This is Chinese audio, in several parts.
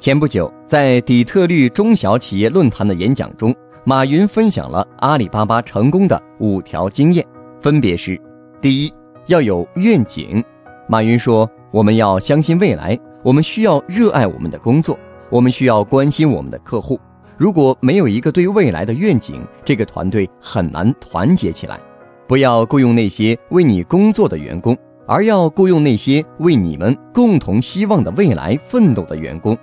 前不久，在底特律中小企业论坛的演讲中，马云分享了阿里巴巴成功的五条经验，分别是：第一，要有愿景。马云说，我们要相信未来，我们需要热爱我们的工作，我们需要关心我们的客户。如果没有一个对未来的愿景，这个团队很难团结起来。不要雇佣那些为你工作的员工，而要雇佣那些为你们共同希望的未来奋斗的员工。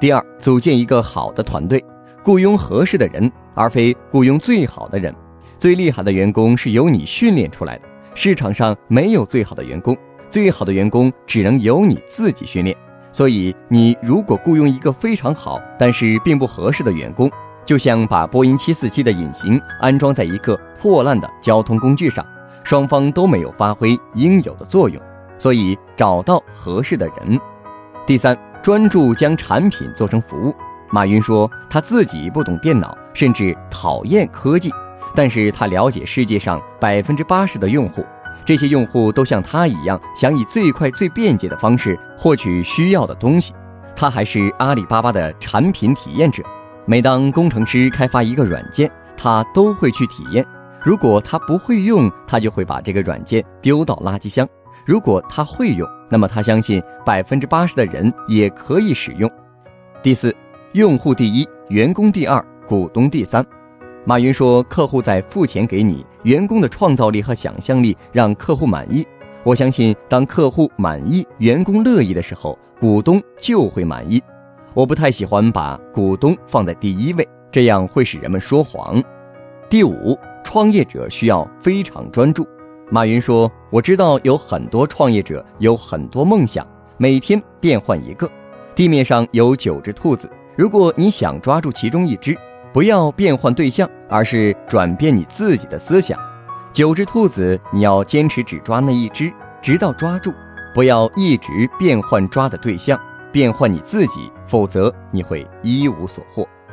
第二，组建一个好的团队，雇佣合适的人，而非雇佣最好的人。最厉害的员工是由你训练出来的。市场上没有最好的员工，最好的员工只能由你自己训练。所以，你如果雇佣一个非常好但是并不合适的员工，就像把波音七四七的引擎安装在一个破烂的交通工具上，双方都没有发挥应有的作用。所以，找到合适的人。第三。专注将产品做成服务。马云说，他自己不懂电脑，甚至讨厌科技，但是他了解世界上百分之八十的用户，这些用户都像他一样，想以最快最便捷的方式获取需要的东西。他还是阿里巴巴的产品体验者。每当工程师开发一个软件，他都会去体验。如果他不会用，他就会把这个软件丢到垃圾箱。如果他会用，那么他相信百分之八十的人也可以使用。第四，用户第一，员工第二，股东第三。马云说，客户在付钱给你，员工的创造力和想象力让客户满意。我相信，当客户满意，员工乐意的时候，股东就会满意。我不太喜欢把股东放在第一位，这样会使人们说谎。第五，创业者需要非常专注。马云说：“我知道有很多创业者有很多梦想，每天变换一个。地面上有九只兔子，如果你想抓住其中一只，不要变换对象，而是转变你自己的思想。九只兔子，你要坚持只抓那一只，直到抓住。不要一直变换抓的对象，变换你自己，否则你会一无所获。